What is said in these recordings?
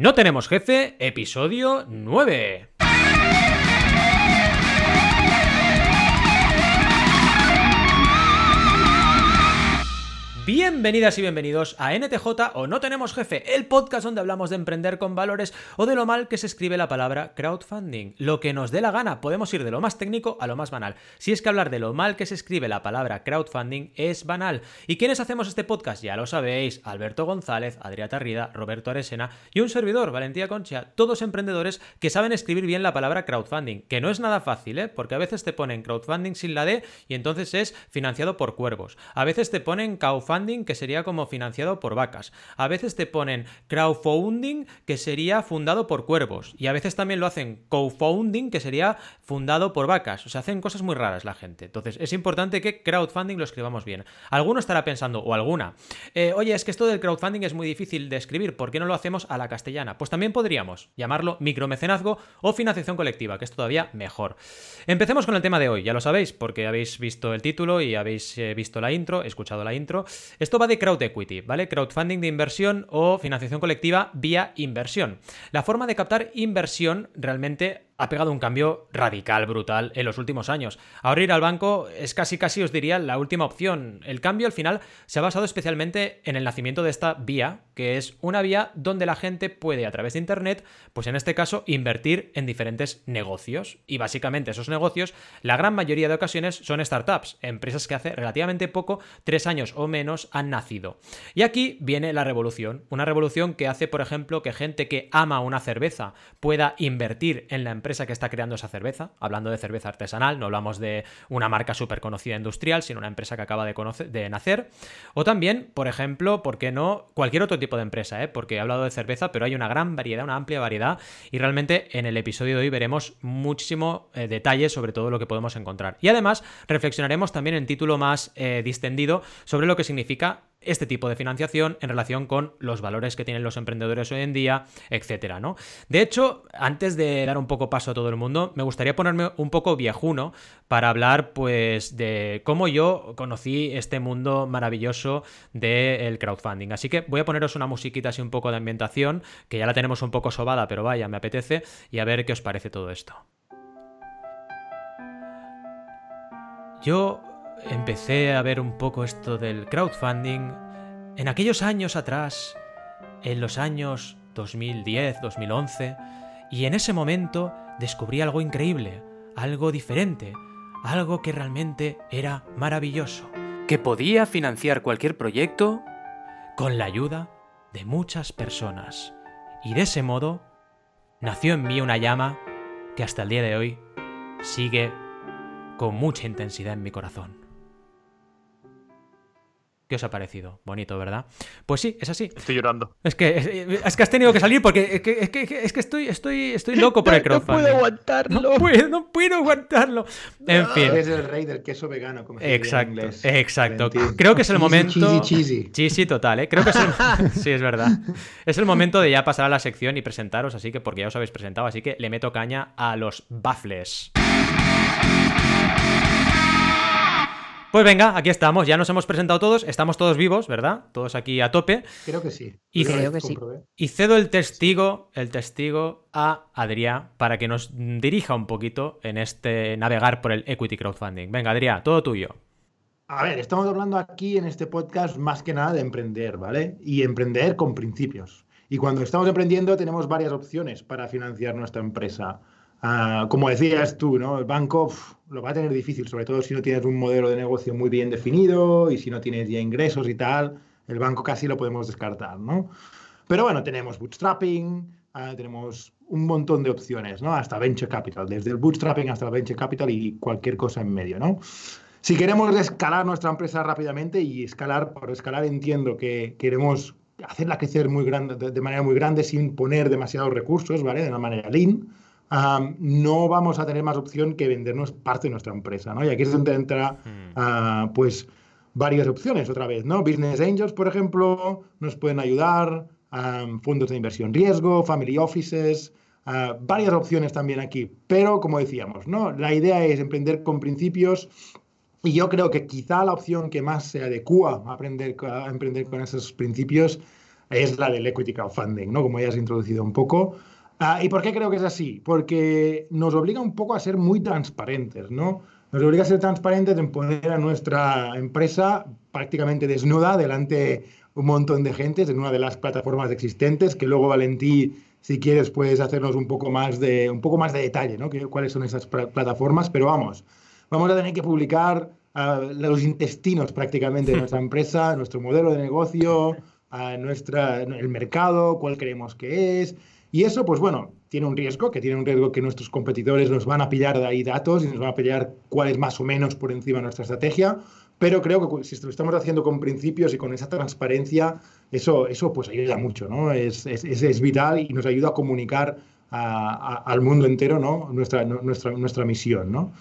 No tenemos jefe, episodio 9. Bienvenidas y bienvenidos a NTJ o No Tenemos Jefe, el podcast donde hablamos de emprender con valores o de lo mal que se escribe la palabra crowdfunding. Lo que nos dé la gana, podemos ir de lo más técnico a lo más banal. Si es que hablar de lo mal que se escribe la palabra crowdfunding es banal. ¿Y quiénes hacemos este podcast? Ya lo sabéis, Alberto González, Adrià Tarrida, Roberto Aresena y un servidor, Valentía Concha, todos emprendedores que saben escribir bien la palabra crowdfunding, que no es nada fácil, ¿eh? porque a veces te ponen crowdfunding sin la D y entonces es financiado por cuervos. A veces te ponen crowdfunding que sería como financiado por vacas. A veces te ponen crowdfunding, que sería fundado por cuervos. Y a veces también lo hacen co-founding, que sería fundado por vacas. O sea, hacen cosas muy raras la gente. Entonces, es importante que crowdfunding lo escribamos bien. Alguno estará pensando, o alguna, eh, oye, es que esto del crowdfunding es muy difícil de escribir, ¿por qué no lo hacemos a la castellana? Pues también podríamos llamarlo micromecenazgo o financiación colectiva, que es todavía mejor. Empecemos con el tema de hoy, ya lo sabéis, porque habéis visto el título y habéis eh, visto la intro, escuchado la intro. Esto va de crowd equity, ¿vale? Crowdfunding de inversión o financiación colectiva vía inversión. La forma de captar inversión realmente ha pegado un cambio radical, brutal en los últimos años. Ahora ir al banco es casi, casi os diría la última opción. El cambio al final se ha basado especialmente en el nacimiento de esta vía, que es una vía donde la gente puede a través de Internet, pues en este caso, invertir en diferentes negocios. Y básicamente esos negocios, la gran mayoría de ocasiones son startups, empresas que hace relativamente poco, tres años o menos, han nacido. Y aquí viene la revolución, una revolución que hace, por ejemplo, que gente que ama una cerveza pueda invertir en la empresa que está creando esa cerveza, hablando de cerveza artesanal, no hablamos de una marca súper conocida industrial, sino una empresa que acaba de, de, nacer. O también, por ejemplo, ¿por qué no? Cualquier otro tipo de empresa, ¿eh? porque he hablado de cerveza, pero hay una gran variedad, una amplia variedad, y realmente en el episodio de hoy veremos muchísimo eh, detalle sobre todo lo que podemos encontrar. Y además, reflexionaremos también en título más eh, distendido sobre lo que significa este tipo de financiación en relación con los valores que tienen los emprendedores hoy en día, etcétera, ¿no? De hecho, antes de dar un poco paso a todo el mundo, me gustaría ponerme un poco viejuno para hablar, pues, de cómo yo conocí este mundo maravilloso del crowdfunding. Así que voy a poneros una musiquita así un poco de ambientación, que ya la tenemos un poco sobada, pero vaya, me apetece, y a ver qué os parece todo esto. Yo empecé a ver un poco esto del crowdfunding en aquellos años atrás, en los años 2010, 2011, y en ese momento descubrí algo increíble, algo diferente, algo que realmente era maravilloso, que podía financiar cualquier proyecto con la ayuda de muchas personas. Y de ese modo nació en mí una llama que hasta el día de hoy sigue con mucha intensidad en mi corazón. ¿Qué os ha parecido? Bonito, ¿verdad? Pues sí, es así. Estoy llorando. Es que, es, que has tenido que salir porque es que, es que, es que estoy, estoy, estoy loco por el crowdfunding. No puedo aguantarlo. No puedo, no puedo aguantarlo. En fin. Eres el rey del queso vegano, como se Exacto, en inglés. exacto. Creo que es el momento. Cheesy, cheesy. Cheesy total, ¿eh? Creo que es el... Sí, es verdad. Es el momento de ya pasar a la sección y presentaros, así que porque ya os habéis presentado, así que le meto caña a los baffles. Pues venga, aquí estamos, ya nos hemos presentado todos, estamos todos vivos, ¿verdad? Todos aquí a tope. Creo que sí. Y, Creo que sí. y cedo el testigo, el testigo a Adrià para que nos dirija un poquito en este navegar por el equity crowdfunding. Venga, Adrià, todo tuyo. A ver, estamos hablando aquí en este podcast más que nada de emprender, ¿vale? Y emprender con principios. Y cuando estamos emprendiendo tenemos varias opciones para financiar nuestra empresa. Ah, como decías tú, ¿no? El banco lo va a tener difícil, sobre todo si no tienes un modelo de negocio muy bien definido y si no tienes ya ingresos y tal. El banco casi lo podemos descartar, ¿no? Pero bueno, tenemos bootstrapping, ah, tenemos un montón de opciones, ¿no? Hasta venture capital, desde el bootstrapping hasta el venture capital y cualquier cosa en medio, ¿no? Si queremos escalar nuestra empresa rápidamente y escalar, por escalar entiendo que queremos hacerla crecer muy grande, de, de manera muy grande sin poner demasiados recursos, ¿vale? De una manera lean, um, no vamos a tener más opción que vendernos parte de nuestra empresa, ¿no? Y aquí es donde entra, uh, pues, varias opciones otra vez, ¿no? Business Angels, por ejemplo, nos pueden ayudar, um, fondos de inversión riesgo, family offices, uh, varias opciones también aquí. Pero, como decíamos, ¿no? La idea es emprender con principios y yo creo que quizá la opción que más se adecua a, aprender, a emprender con esos principios es la del equity crowdfunding, ¿no? Como ya has introducido un poco. Ah, ¿Y por qué creo que es así? Porque nos obliga un poco a ser muy transparentes, ¿no? Nos obliga a ser transparentes en poner a nuestra empresa prácticamente desnuda delante un montón de gente en una de las plataformas existentes, que luego Valentí, si quieres, puedes hacernos un poco más de, un poco más de detalle, ¿no? ¿Cuáles son esas plataformas? Pero vamos, vamos a tener que publicar uh, los intestinos prácticamente de nuestra empresa, nuestro modelo de negocio, a nuestra, el mercado, cuál creemos que es. Y eso, pues bueno, tiene un riesgo, que tiene un riesgo que nuestros competidores nos van a pillar de ahí datos y nos van a pillar cuál es más o menos por encima de nuestra estrategia. Pero creo que si lo estamos haciendo con principios y con esa transparencia, eso, eso pues ayuda mucho, ¿no? Es, es, es vital y nos ayuda a comunicar a, a, al mundo entero, ¿no? Nuestra, nuestra, nuestra misión, ¿no?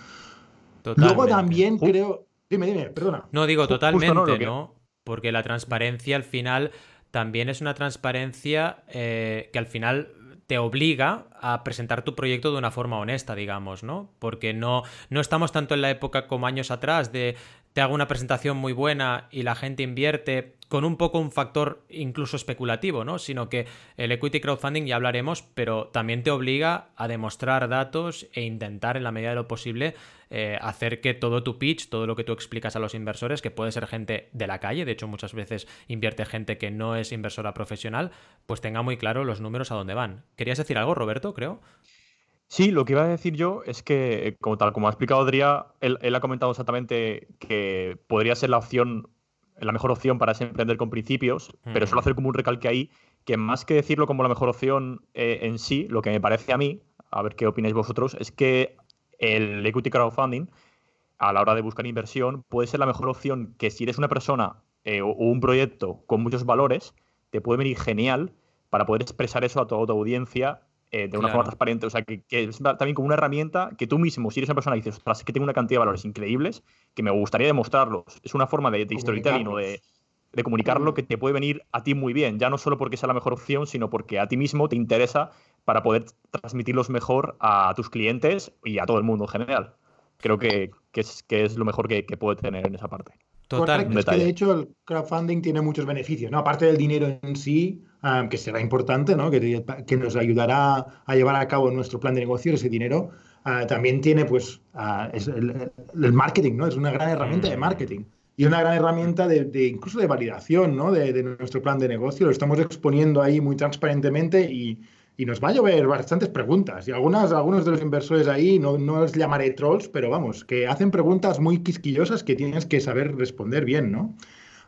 Totalmente. Luego también creo... Dime, dime, perdona. No, digo totalmente, no, que... ¿no? Porque la transparencia al final también es una transparencia eh, que al final te obliga a presentar tu proyecto de una forma honesta, digamos, ¿no? Porque no, no estamos tanto en la época como años atrás de te hago una presentación muy buena y la gente invierte con un poco un factor incluso especulativo, ¿no? Sino que el equity crowdfunding ya hablaremos, pero también te obliga a demostrar datos e intentar en la medida de lo posible eh, hacer que todo tu pitch, todo lo que tú explicas a los inversores, que puede ser gente de la calle, de hecho muchas veces invierte gente que no es inversora profesional, pues tenga muy claro los números a dónde van. ¿Querías decir algo, Roberto, creo? Sí, lo que iba a decir yo es que, como tal, como ha explicado Adrián, él, él ha comentado exactamente que podría ser la opción la mejor opción para emprender con principios, pero suelo hacer como un recalque ahí, que más que decirlo como la mejor opción eh, en sí, lo que me parece a mí, a ver qué opináis vosotros, es que el equity crowdfunding, a la hora de buscar inversión, puede ser la mejor opción que si eres una persona eh, o un proyecto con muchos valores, te puede venir genial para poder expresar eso a toda tu audiencia eh, de una forma transparente. O sea, que, es también como una herramienta que tú mismo, si eres una persona y dices, ostras, que tengo una cantidad de valores increíbles, que me gustaría demostrarlos. Es una forma de, de storytelling o de, de comunicarlo que te puede venir a ti muy bien, ya no solo porque sea la mejor opción, sino porque a ti mismo te interesa para poder transmitirlos mejor a tus clientes y a todo el mundo en general. Creo que, que, es, que es lo mejor que, que puede tener en esa parte. Total. Es que de hecho el crowdfunding tiene muchos beneficios, ¿no? Aparte del dinero en sí, um, que será importante, ¿no? Que, que, nos ayudará a llevar a cabo nuestro plan de negocio, ese dinero, uh, también tiene, pues, uh, es el, el, marketing, ¿no? Es una gran herramienta de mm. marketing y una gran herramienta de, de incluso de validación, ¿no? De, de, nuestro plan de negocio. Lo estamos exponiendo ahí muy transparentemente y, y nos va a llover bastantes preguntas. Y algunas, algunos de los inversores ahí, no, no los llamaré trolls, pero vamos, que hacen preguntas muy quisquillosas que tienes que saber responder bien, ¿no?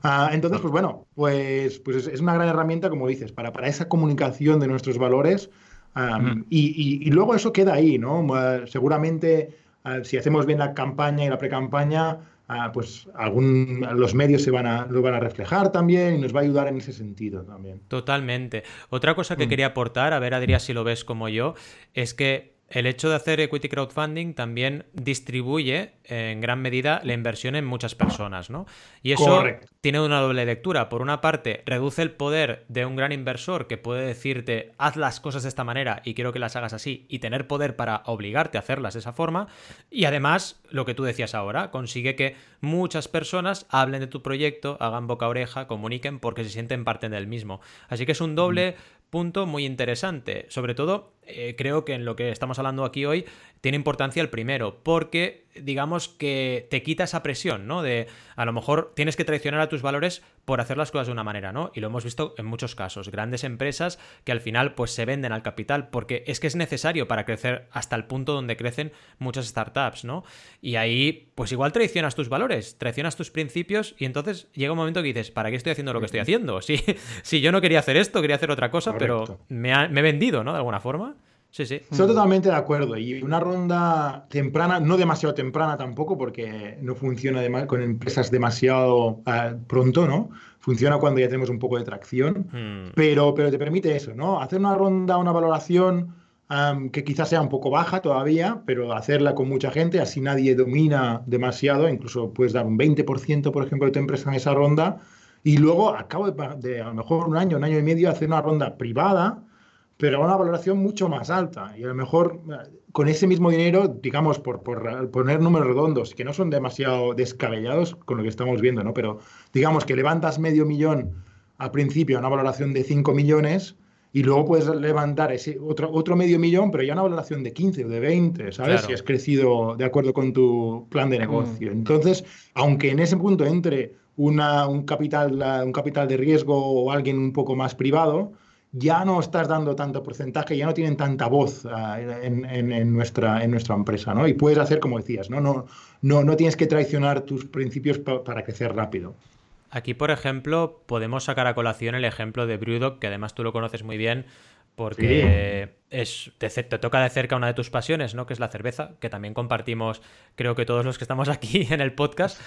Uh, entonces, pues bueno, pues, pues es, es, una gran herramienta, como dices, para, para esa comunicación de nuestros valores. Um, mm. y, y, y, luego eso queda ahí, ¿no? Uh, seguramente, uh, si hacemos bien la campaña y la pre-campaña, ah, pues algún, los medios se van a, lo van a reflejar también y nos va a ayudar en ese sentido también. Totalmente. Otra cosa que mm. quería aportar, a ver Adrián si lo ves como yo, es que el hecho de hacer equity crowdfunding también distribuye en gran medida la inversión en muchas personas, ¿no? Y eso Correcto. tiene una doble lectura. Por una parte, reduce el poder de un gran inversor que puede decirte haz las cosas de esta manera y quiero que las hagas así y tener poder para obligarte a hacerlas de esa forma. Y además, lo que tú decías ahora, consigue que muchas personas hablen de tu proyecto, hagan boca a oreja, comuniquen porque se sienten parte del mismo. Así que es un doble punto muy interesante. Sobre todo, eh, creo que en lo que estamos hablando aquí hoy tiene importancia el primero, porque digamos que te quita esa presión, ¿no? De a lo mejor tienes que traicionar a tus valores por hacer las cosas de una manera, ¿no? Y lo hemos visto en muchos casos, grandes empresas que al final pues se venden al capital porque es que es necesario para crecer hasta el punto donde crecen muchas startups, ¿no? Y ahí pues igual traicionas tus valores, traicionas tus principios y entonces llega un momento que dices, ¿para qué estoy haciendo lo que estoy haciendo? Si, si yo no quería hacer esto, quería hacer otra cosa, Correcto. pero me, ha, me he vendido, ¿no? De alguna forma. Sí, sí. Estoy totalmente de acuerdo. Y una ronda temprana, no demasiado temprana tampoco, porque no funciona de con empresas demasiado uh, pronto, ¿no? Funciona cuando ya tenemos un poco de tracción, hmm. pero, pero te permite eso, ¿no? Hacer una ronda, una valoración um, que quizás sea un poco baja todavía, pero hacerla con mucha gente, así nadie domina demasiado, incluso puedes dar un 20%, por ejemplo, de tu empresa en esa ronda, y luego, a cabo de, de a lo mejor un año, un año y medio, hacer una ronda privada pero a una valoración mucho más alta. Y a lo mejor con ese mismo dinero, digamos, por, por, poner números redondos, que no son demasiado descabellados con lo que estamos viendo, ¿no? Pero digamos que levantas medio millón al principio una valoración de 5 millones y luego puedes levantar ese otro, otro medio millón, pero ya una valoración de 15 o de 20, ¿sabes? Si has crecido de acuerdo con tu plan de negocio. Entonces, aunque en ese punto entre una, un, capital, un capital de riesgo o alguien un poco más privado, ya no estás dando tanto porcentaje, ya no tienen tanta voz ah, en, nuestra, en nuestra empresa, ¿no? Y puedes hacer como decías, ¿no? No, no, no tienes que traicionar tus principios para crecer rápido. Aquí, por ejemplo, podemos sacar a colación el ejemplo de Brewdog, que además tú lo conoces muy bien, porque es, te, toca de cerca una de tus pasiones, ¿no? Que es la cerveza, que también compartimos, creo que todos los que estamos aquí en el podcast.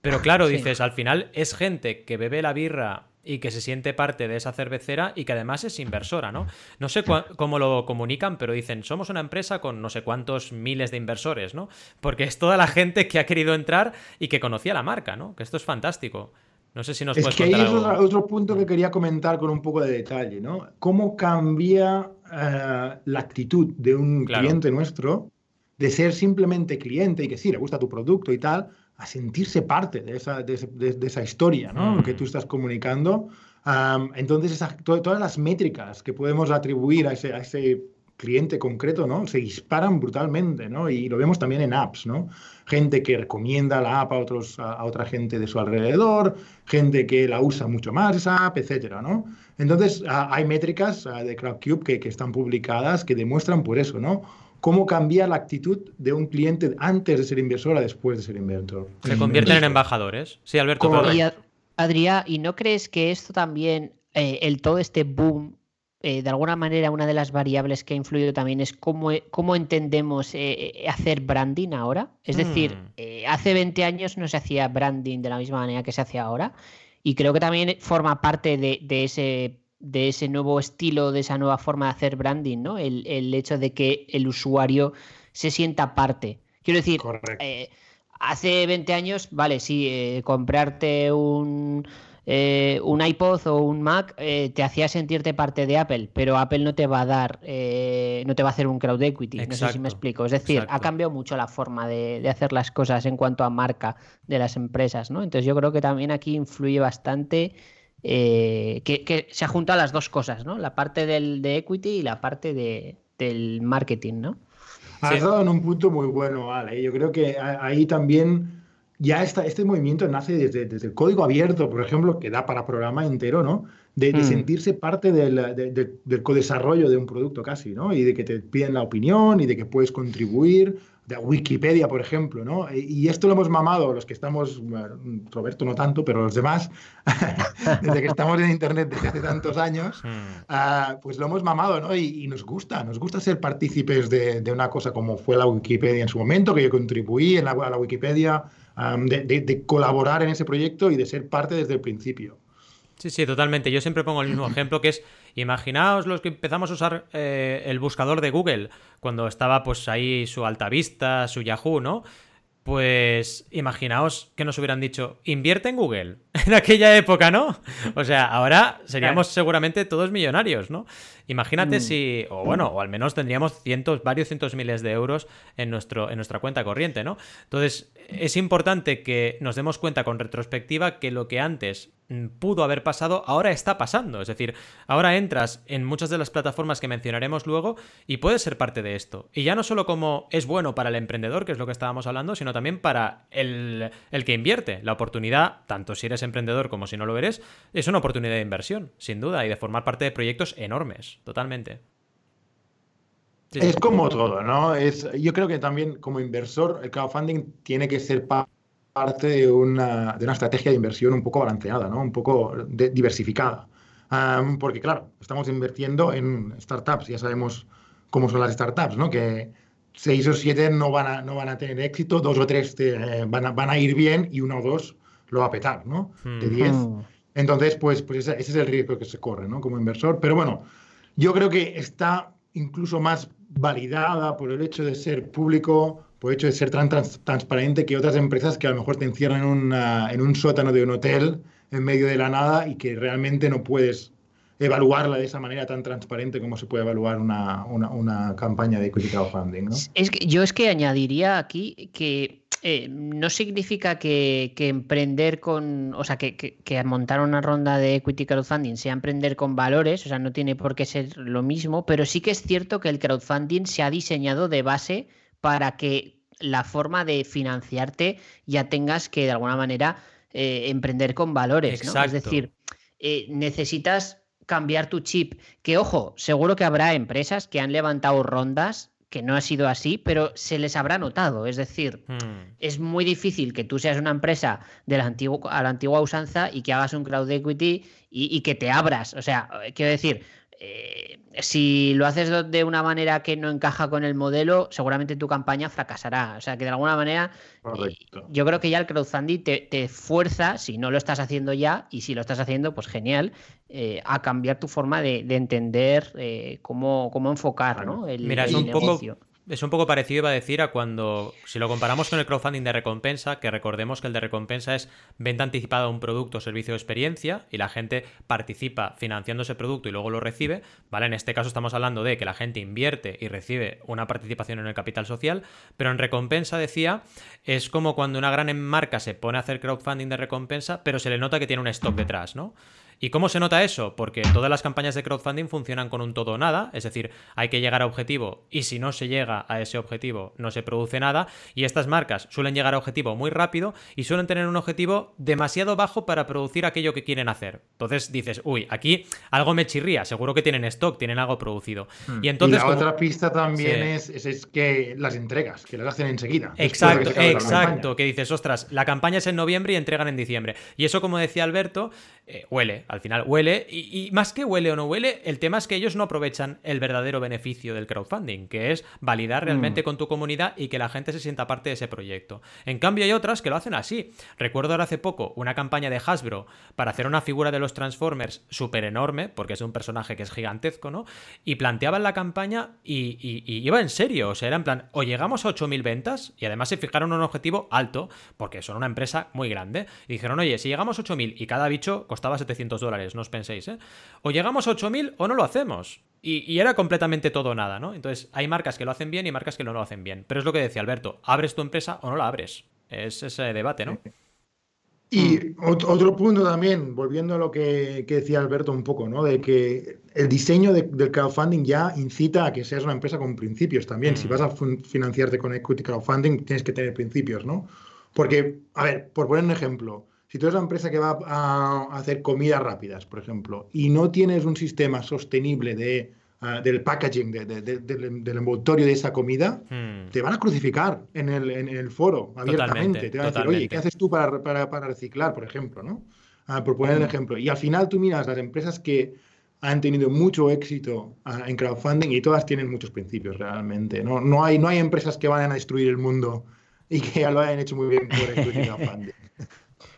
Pero claro, dices, al final es gente que bebe la birra y que se siente parte de esa cervecera y que además es inversora, ¿no? No sé cómo lo comunican, pero dicen, somos una empresa con no sé cuántos miles de inversores, ¿no? Porque es toda la gente que ha querido entrar y que conocía la marca, ¿no? Que esto es fantástico. No sé si nos es que ahí es otro, punto que quería comentar con un poco de detalle, ¿no? ¿Cómo cambia eh, la actitud de un cliente nuestro de ser simplemente cliente y que sí, le gusta tu producto y tal, a sentirse parte de esa, de, esa historia ¿no? que mm. tú estás comunicando. entonces, todas las métricas que podemos atribuir a ese, a ese cliente concreto, ¿no? Se disparan brutalmente, ¿no? Y lo vemos también en apps, ¿no? Gente que recomienda la app a, otros, a, otra gente de su alrededor, gente que la usa mucho más esa app, etcétera, ¿no? Entonces, hay métricas de CrowdCube que, que están publicadas que demuestran por eso, ¿no? Cómo cambia la actitud de un cliente antes de ser inversor a después de ser inversor. Se convierten en embajadores. Sí, Alberto. Y Adrián, ¿y no crees que esto también, eh, el todo este boom, eh, de alguna manera una de las variables que ha influido también es cómo, cómo entendemos eh, hacer branding ahora? Es decir, mm. hace 20 años no se hacía branding de la misma manera que se hace ahora. Y creo que también forma parte de, de ese de ese nuevo estilo, de esa nueva forma de hacer branding, ¿no? El, hecho de que el usuario se sienta parte. Quiero decir, eh, hace 20 años, vale, sí, eh, comprarte un, eh, un iPod o un Mac te hacía sentirte parte de Apple, pero Apple no te va a dar, no te va a hacer un crowd equity. no sé si me explico. Es decir, ha cambiado mucho la forma de, de, hacer las cosas en cuanto a marca de las empresas, ¿no? Entonces yo creo que también aquí influye bastante eh, que, se juntan las dos cosas, ¿no? La parte del, de equity y la parte de, del marketing, ¿no? Has dado en un punto muy bueno, Ale. Yo creo que ahí también ya está, este movimiento nace desde, desde, el código abierto, por ejemplo, que da para programa entero, ¿no? De, mm. sentirse parte del, del co-desarrollo de un producto casi, ¿no? Y de que te piden la opinión y de que puedes contribuir de Wikipedia, por ejemplo, ¿no? Y esto lo hemos mamado los que estamos, Roberto no tanto, pero los demás, desde que estamos en Internet desde hace tantos años, ah, pues lo hemos mamado, ¿no? Y, nos gusta, nos gusta ser partícipes de, una cosa como fue la Wikipedia en su momento, que yo contribuí en la, a la Wikipedia, de colaborar en ese proyecto y de ser parte desde el principio. Sí, sí, totalmente. Yo siempre pongo el mismo ejemplo que es, imaginaos los que empezamos a usar eh, el buscador de Google, cuando estaba pues ahí su Altavista, su Yahoo, ¿no? Pues imaginaos que nos hubieran dicho, invierte en Google en aquella época, ¿no? O sea, ahora seríamos seguramente todos millonarios, ¿no? Imagínate mm. si, o bueno, o al menos tendríamos cientos, varios cientos miles de euros en, nuestro, en nuestra cuenta corriente, ¿no? Entonces, es importante que nos demos cuenta con retrospectiva que lo que antes Mm, pudo haber pasado, ahora está pasando. Es decir, ahora entras en muchas de las plataformas que mencionaremos luego y puedes ser parte de esto. Y ya no solo como es bueno para el emprendedor, que es lo que estábamos hablando, sino también para el, el que invierte. La oportunidad, tanto si eres emprendedor como si no lo eres, es una oportunidad de inversión, sin duda, y de formar parte de proyectos enormes, totalmente. es como todo, ¿no? Es, yo creo que también como inversor el crowdfunding tiene que ser parte de una, de una estrategia de inversión un poco balanceada, ¿no? un poco diversificada. porque claro, estamos invirtiendo en startups, ya sabemos cómo son las startups, ¿no? que seis o siete no van a, no van a tener éxito, dos o tres eh, van, a, van a ir bien y uno o dos lo va a petar, ¿no? De hmm. diez. Hmm. Entonces, pues, pues ese, ese, es el riesgo que se corre, ¿no? Como inversor. Pero bueno, yo creo que está incluso más validada por el hecho de ser público, por el hecho de ser tan transparente que otras empresas que a lo mejor te encierran en, en un sótano de un hotel en medio de la nada y que realmente no puedes evaluarla de esa manera tan transparente como se puede evaluar una, una, una campaña de equity crowdfunding. ¿no? Es que, yo es que añadiría aquí que eh, no significa que, emprender con, o sea, que, que, montar una ronda de equity crowdfunding sea emprender con valores, o sea, no tiene por qué ser lo mismo, pero sí que es cierto que el crowdfunding se ha diseñado de base para que la forma de financiarte ya tengas que de alguna manera eh, emprender con valores, ¿no? Es decir, eh, necesitas cambiar tu chip, que ojo, seguro que habrá empresas que han levantado rondas que no ha sido así, pero se les habrá notado. Es decir, hmm. es muy difícil que tú seas una empresa de la a la antigua usanza y que hagas un crowd equity y, y que te abras. O sea, quiero decir, eh, si lo haces de una manera que no encaja con el modelo, seguramente tu campaña fracasará. O sea que de alguna manera, eh, yo creo que ya el crowdfunding te, fuerza, si no lo estás haciendo ya, y si lo estás haciendo, pues genial, eh, a cambiar tu forma de, entender cómo, cómo, enfocar ¿no? el, Mira, es un negocio. Poco es un poco parecido, iba a decir, a cuando, si lo comparamos con el crowdfunding de recompensa, que recordemos que el de recompensa es venta anticipada de un producto o servicio de experiencia y la gente participa financiando ese producto y luego lo recibe, ¿vale? En este caso estamos hablando de que la gente invierte y recibe una participación en el capital social, pero en recompensa, decía, es como cuando una gran marca se pone a hacer crowdfunding de recompensa, pero se le nota que tiene un stock detrás, ¿no? ¿Y cómo se nota eso? Porque todas las campañas de crowdfunding funcionan con un todo o nada, es decir, hay que llegar a objetivo y si no se llega a ese objetivo no se produce nada y estas marcas suelen llegar a objetivo muy rápido y suelen tener un objetivo demasiado bajo para producir aquello que quieren hacer. Entonces dices, uy, aquí algo me chirría, seguro que tienen stock, tienen algo producido. Hmm. Y entonces la otra pista también es, es, que las entregas, que las hacen enseguida. Exacto, exacto, que dices, ostras, la campaña es en noviembre y entregan en diciembre. Y eso, como decía Alberto, eh, huele, al final huele, y, más que huele o no huele, el tema es que ellos no aprovechan el verdadero beneficio del crowdfunding, que es validar mm. realmente con tu comunidad y que la gente se sienta parte de ese proyecto. En cambio hay otras que lo hacen así. Recuerdo ahora hace poco una campaña de Hasbro para hacer una figura de los Transformers súper enorme, porque es un personaje que es gigantesco, ¿no? Y planteaban la campaña y, iba en serio, o sea, era en plan, o llegamos a 8.000 ventas, y además se fijaron un objetivo alto, porque son una empresa muy grande, y dijeron, oye, si llegamos a 8.000 y cada bicho costaba 700 dólares, no os penséis, ¿eh? O llegamos a 8.000 o no lo hacemos. Y, era completamente todo o nada, ¿no? Entonces, hay marcas que lo hacen bien y marcas que no lo hacen bien. Pero es lo que decía Alberto, ¿abres tu empresa o no la abres? Es ese debate, ¿no? Y otro punto también, volviendo a lo que, decía Alberto un poco, ¿no? De que el diseño del crowdfunding ya incita a que seas una empresa con principios también. Si mm. vas a financiarte con equity crowdfunding, tienes que tener principios, ¿no? Porque, a ver, por poner un ejemplo, si tú eres una empresa que va a hacer comidas rápidas, por ejemplo, y no tienes un sistema sostenible de, ah, del packaging, del envoltorio de esa comida, hmm. te van a crucificar en el, foro abiertamente. te van a decir, oye, ¿qué haces tú para, reciclar, por ejemplo? ¿no? Ah, por poner el hmm. ejemplo. Y al final tú miras las empresas que han tenido mucho éxito ah, en crowdfunding y todas tienen muchos principios realmente. No, no, hay, no hay empresas que vayan a destruir el mundo y que ya lo hayan hecho muy bien por el crowdfunding.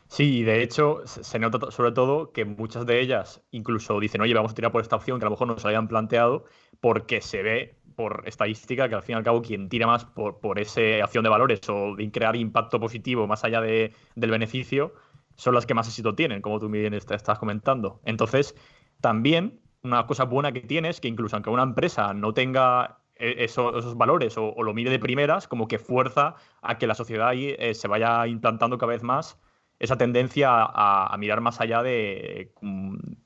Sí, de hecho, se nota sobre todo que muchas de ellas incluso dicen, oye, vamos a tirar por esta opción que a lo mejor no se habían planteado, porque se ve por estadística que al fin y al cabo quien tira más por, por esa acción de valores o de crear impacto positivo más allá de, del beneficio son las que más éxito tienen, como tú bien estás comentando. Entonces, también una cosa buena que tienes, que incluso aunque una empresa no tenga e, esos valores o, lo mire de primeras, como que fuerza a que la sociedad ahí eh, se vaya implantando cada vez más esa tendencia a, mirar más allá de,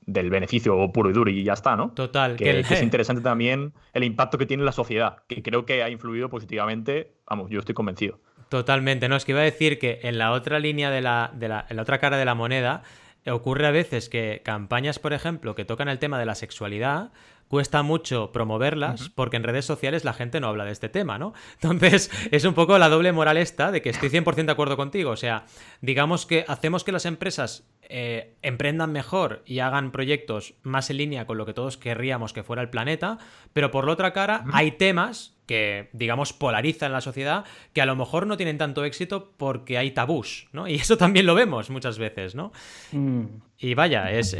del beneficio puro y duro y ya está, ¿no? Total. Que, es interesante también el impacto que tiene en la sociedad, que creo que ha influido positivamente, vamos, yo estoy convencido. Totalmente, no, es que iba a decir que en la otra línea de la, de la, en la otra cara de la moneda, ocurre a veces que campañas, por ejemplo, que tocan el tema de la sexualidad, cuesta mucho promoverlas porque en redes sociales la gente no habla de este tema, ¿no? Entonces, es un poco la doble moral esta de que estoy 100% de acuerdo contigo. O sea, digamos que hacemos que las empresas eh, emprendan mejor y hagan proyectos más en línea con lo que todos querríamos que fuera el planeta, pero por la otra cara hay temas que, digamos, polarizan la sociedad, que a lo mejor no tienen tanto éxito porque hay tabús, ¿no? Y eso también lo vemos muchas veces, ¿no? Mm. Y vaya, es,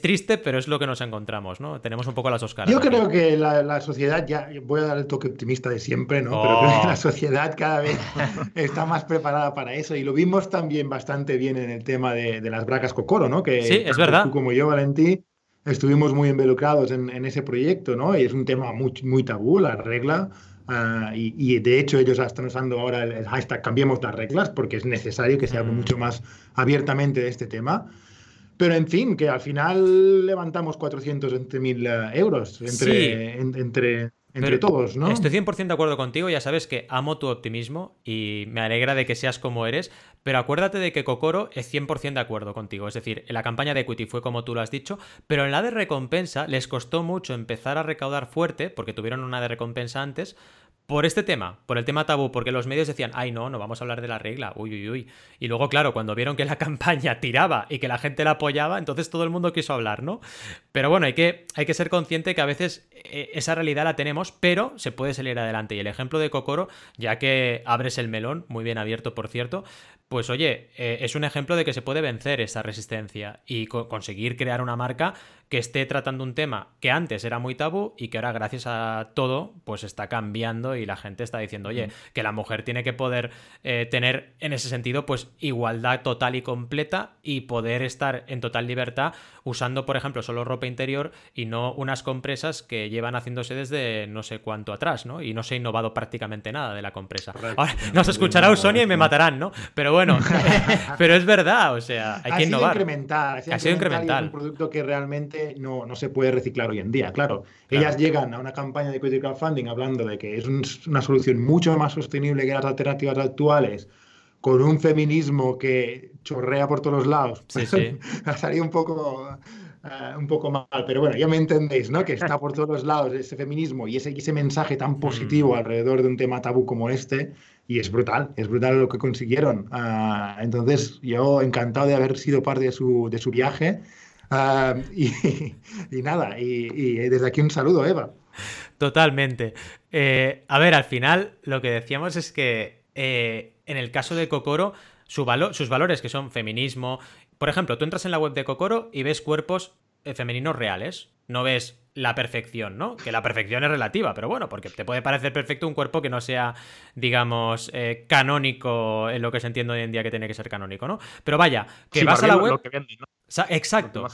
triste, pero es lo que nos encontramos, ¿no? Tenemos un poco las dos caras. Yo creo que la, sociedad, ya voy a dar el toque optimista de siempre, ¿no? Pero creo que la oh. sociedad cada vez está más preparada para eso y lo vimos también bastante bien en el tema de, las bracas Cocoro, ¿no? Que sí, es verdad. Tú como yo, Valentí, estuvimos muy involucrados en, ese proyecto, ¿no? Y es un tema muy, muy tabú, la regla. Ah, y, de hecho ellos están usando ahora el, hashtag cambiemos las reglas porque es necesario que se hable mm. mucho más abiertamente de este tema. Pero en fin, que al final levantamos 420.000 eh, euros entre, entre, entre todos, ¿no? Estoy 100% de acuerdo contigo, ya sabes que amo tu optimismo y me alegra de que seas como eres, pero acuérdate de que Kokoro es 100% de acuerdo contigo, es decir, en la campaña de equity fue como tú lo has dicho, pero en la de recompensa les costó mucho empezar a recaudar fuerte, porque tuvieron una de recompensa antes, por este tema, por el tema tabú, porque los medios decían, ay, no, no vamos a hablar de la regla, uy, uy, uy. Y luego, claro, cuando vieron que la campaña tiraba y que la gente la apoyaba, entonces todo el mundo quiso hablar, ¿no? Pero bueno, hay que, hay que ser consciente que a veces eh, esa realidad la tenemos, pero se puede salir adelante. Y el ejemplo de Kokoro, ya que abres el melón, muy bien abierto, por cierto, pues oye, eh, es un ejemplo de que se puede vencer esa resistencia y conseguir crear una marca que esté tratando un tema que antes era muy tabú y que ahora gracias a todo pues está cambiando y la gente está diciendo, oye, que la mujer tiene que poder eh, tener en ese sentido pues igualdad total y completa y poder estar en total libertad usando, por ejemplo, solo ropa interior y no unas compresas que llevan haciéndose desde no sé cuánto atrás, ¿no? Y no se ha innovado prácticamente nada de la compresa. Ahora nos escuchará Usonia y me matarán, ¿no? Pero bueno, pero es verdad, o sea, hay que innovar. Incrementar, ha sido incremental. Es un producto que realmente no, no, se puede reciclar hoy en día, claro. Ellas llegan a una campaña de critical funding hablando de que es una solución mucho más sostenible que las alternativas actuales, con un feminismo que chorrea por todos los lados. Sí, sí. ha salido un poco eh, un poco mal, pero bueno, ya me entendéis, ¿no? Que está por todos los lados ese feminismo y ese, ese mensaje tan positivo mm. alrededor de un tema tabú como este, y es brutal, es brutal lo que consiguieron. Ah, entonces, yo encantado de haber sido parte de su, de su viaje. Ah, y, nada, y, desde aquí un saludo, Eva. Totalmente. Eh, a ver, al final lo que decíamos es que eh, en el caso de Kokoro, su sus valores que son feminismo, por ejemplo, tú entras en la web de Kokoro y ves cuerpos femeninos reales. No ves la perfección, ¿no? Que la perfección es relativa, pero bueno, porque te puede parecer perfecto un cuerpo que no sea, digamos, eh, canónico en lo que se entiende hoy en día que tiene que ser canónico, ¿no? Pero vaya, que vas a la web. Exacto.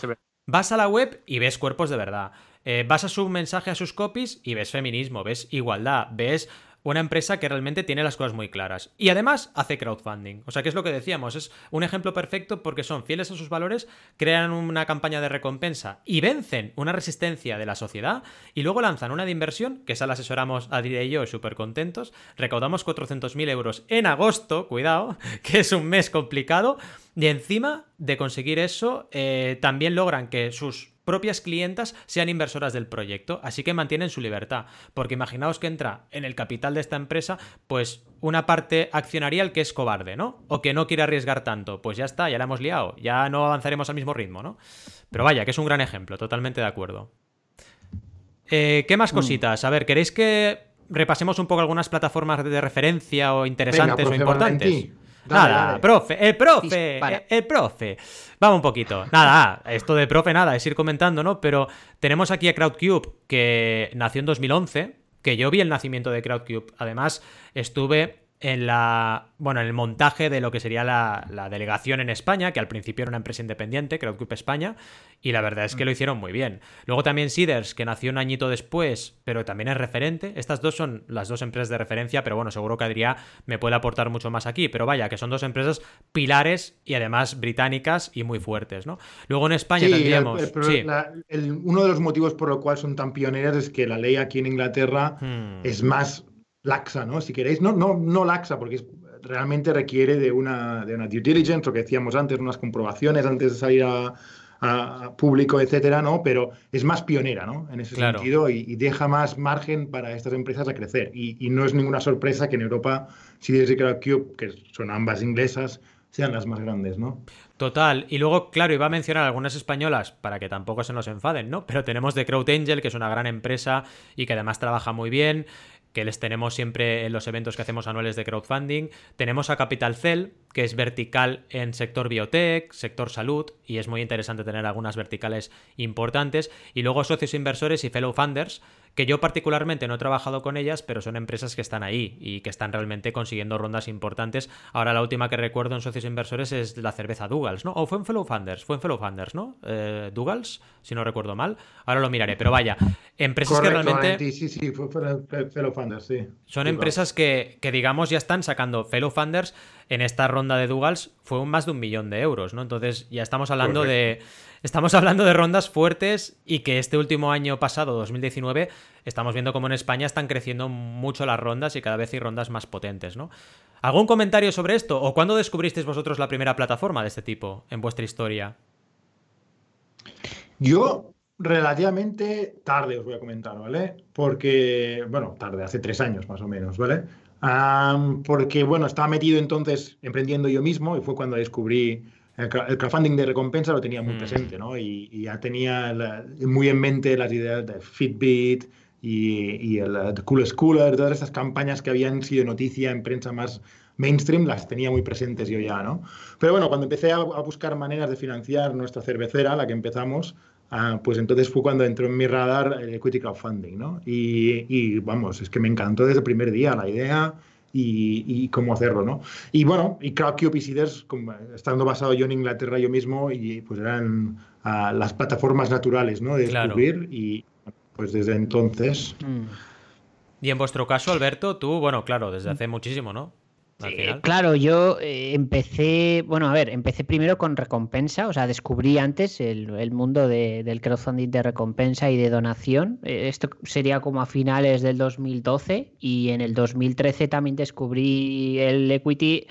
Vas a la web y ves cuerpos de verdad. Eh, vas a su mensaje a sus copies y ves feminismo, ves igualdad, ves una empresa que realmente tiene las cosas muy claras. Y además hace crowdfunding. O sea, que es lo que decíamos, es un ejemplo perfecto porque son fieles a sus valores, crean una campaña de recompensa y vencen una resistencia de la sociedad y luego lanzan una de inversión, que esa la asesoramos a Dire y yo súper contentos. Recaudamos 400.000 euros en agosto, cuidado, que es un mes complicado. Y encima de conseguir eso, eh, también logran que sus propias clientas sean inversoras del proyecto, así que mantienen su libertad, porque imaginaos que entra en el capital de esta empresa, pues una parte accionarial que es cobarde, ¿no? O que no quiere arriesgar tanto, pues ya está, ya la hemos liado, ya no avanzaremos al mismo ritmo, ¿no? Pero vaya, que es un gran ejemplo, totalmente de acuerdo. Eh, ¿Qué más mm. cositas? A ver, ¿queréis que repasemos un poco algunas plataformas de referencia o interesantes o importantes? Nada, profe, el profe, el, profe. Vamos un poquito. Nada, esto de profe, nada, es ir comentando, ¿no? Pero tenemos aquí a Crowdcube, que nació en 2011, que yo vi el nacimiento de Crowdcube. Además, estuve en la bueno en el montaje de lo que sería la, delegación en España que al principio era una empresa independiente Crowdcube España y la verdad es que lo mm. hicieron muy bien. Luego también Seeders que nació un añito después pero también es referente. Estas dos son las dos empresas de referencia pero bueno seguro que Adrián me puede aportar mucho más aquí. Pero vaya que son dos empresas pilares y además británicas y muy fuertes no luego en España tendríamos uno de los motivos por lo cual son tan pioneras es que la ley aquí en Inglaterra hmm. es más laxa, ¿no? Si queréis, no, no, no laxa, porque realmente requiere de una, de una due diligence, lo que decíamos antes, unas comprobaciones antes de salir a, público, etcétera, ¿no? Pero es más pionera, ¿no? En ese sentido y, deja más margen para estas empresas a crecer. Y, no es ninguna sorpresa que en Europa, si y Cube, que son ambas inglesas, sean las más grandes, ¿no? Total. Y luego, claro, iba a mencionar algunas españolas para que tampoco se nos enfaden, ¿no? Pero tenemos The Crowd Angel, que es una gran empresa y que además trabaja muy bien que les tenemos siempre en los eventos que hacemos anuales de crowdfunding. Tenemos a Capital Cell, que es vertical en sector biotech, sector salud, y es muy interesante tener algunas verticales importantes. Y luego socios inversores y fellow funders, que yo particularmente no he trabajado con ellas, pero son empresas que están ahí y que están realmente consiguiendo rondas importantes. Ahora la última que recuerdo en socios inversores es la cerveza Dougals, ¿no? O fue en Fellow Funders, fue en Fellow Funders, ¿no? Eh, Dougals, si no recuerdo mal. Ahora lo miraré, pero vaya, empresas que realmente... Sí, sí, fue Fellow Funders, sí. Son empresas que, que, digamos, ya están sacando Fellow Funders en esta ronda de Dougals fue un más de un millón de euros, ¿no? Entonces ya estamos hablando de estamos hablando de rondas fuertes y que este último año pasado, 2019, estamos viendo como en España están creciendo mucho las rondas y cada vez hay rondas más potentes, ¿no? ¿Algún comentario sobre esto? ¿O cuándo descubristeis vosotros la primera plataforma de este tipo en vuestra historia? Yo relativamente tarde os voy a comentar, ¿vale? Porque, bueno, tarde, hace tres años más o menos, ¿vale? Porque, bueno, estaba metido entonces emprendiendo yo mismo y fue cuando descubrí el, crowdfunding de recompensa, lo tenía muy mm. presente, ¿no? Y, ya tenía muy en mente las ideas de Fitbit y, el The Coolest Cooler, todas estas campañas que habían sido noticia en prensa más mainstream, las tenía muy presentes yo ya, ¿no? Pero bueno, cuando empecé a, a buscar maneras de financiar nuestra cervecera, la que empezamos, Ah, pues entonces fue cuando entró en mi radar el equity crowdfunding, ¿no? Y, vamos, es que me encantó desde el primer día la idea y, cómo hacerlo, ¿no? Y bueno, y Crowdcube y Seeders, estando basado yo en Inglaterra yo mismo, y pues eran ah, las plataformas naturales, ¿no? De descubrir y pues desde entonces... Mm. Y en vuestro caso, Alberto, tú, bueno, claro, desde hace muchísimo, ¿no? Claro, yo eh, empecé, bueno, a ver, empecé primero con recompensa, o sea, descubrí antes el, mundo del crowdfunding de recompensa y de donación. Eh, esto sería como a finales del 2012 y en el 2013 también descubrí el equity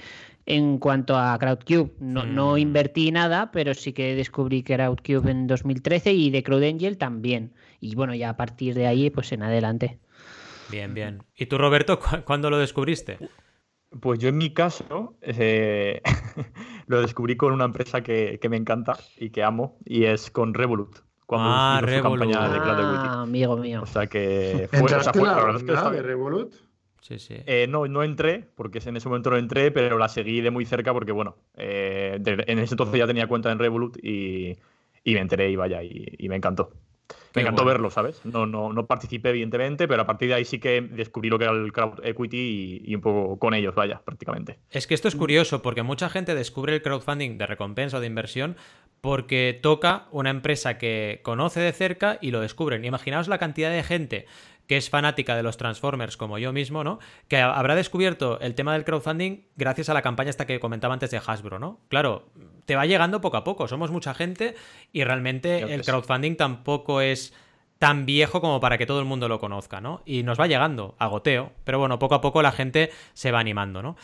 en cuanto a Crowdcube. No, no mm. invertí nada, pero sí que descubrí Crowdcube en 2013 y de CrowdAngel también. Y bueno, ya a partir de ahí, pues en adelante. Bien, bien. ¿Y tú, Roberto, cuándo lo descubriste? Pues yo en mi caso eh, lo descubrí con una empresa que, me encanta y que amo y es con Revolut. Cuando ah, Revolut. campaña de Cloud ah, amigo mío. O sea que fue, o sea, fue la, verdad es que de Revolut? Sí, sí. Eh, no, no entré, porque en ese momento no entré, pero la seguí de muy cerca porque, bueno, eh, en ese entonces ya tenía cuenta en Revolut y, me enteré y vaya, y me encantó. Me encantó verlo, ¿sabes? No, no, no participé, evidentemente, pero a partir de ahí sí que descubrí lo que era el crowd equity y, un poco con ellos, vaya, prácticamente. Es que esto es curioso, porque mucha gente descubre el crowdfunding de recompensa o de inversión porque toca una empresa que conoce de cerca y lo descubren. Imaginaos la cantidad de gente que es fanática de los Transformers como yo mismo, ¿no? Que habrá descubierto el tema del crowdfunding gracias a la campaña esta que comentaba antes de Hasbro, ¿no? Claro, te va llegando poco a poco, somos mucha gente y realmente el crowdfunding tampoco es tan viejo como para que todo el mundo lo conozca, ¿no? Y nos va llegando a goteo, pero bueno, poco a poco la gente se va animando, ¿no?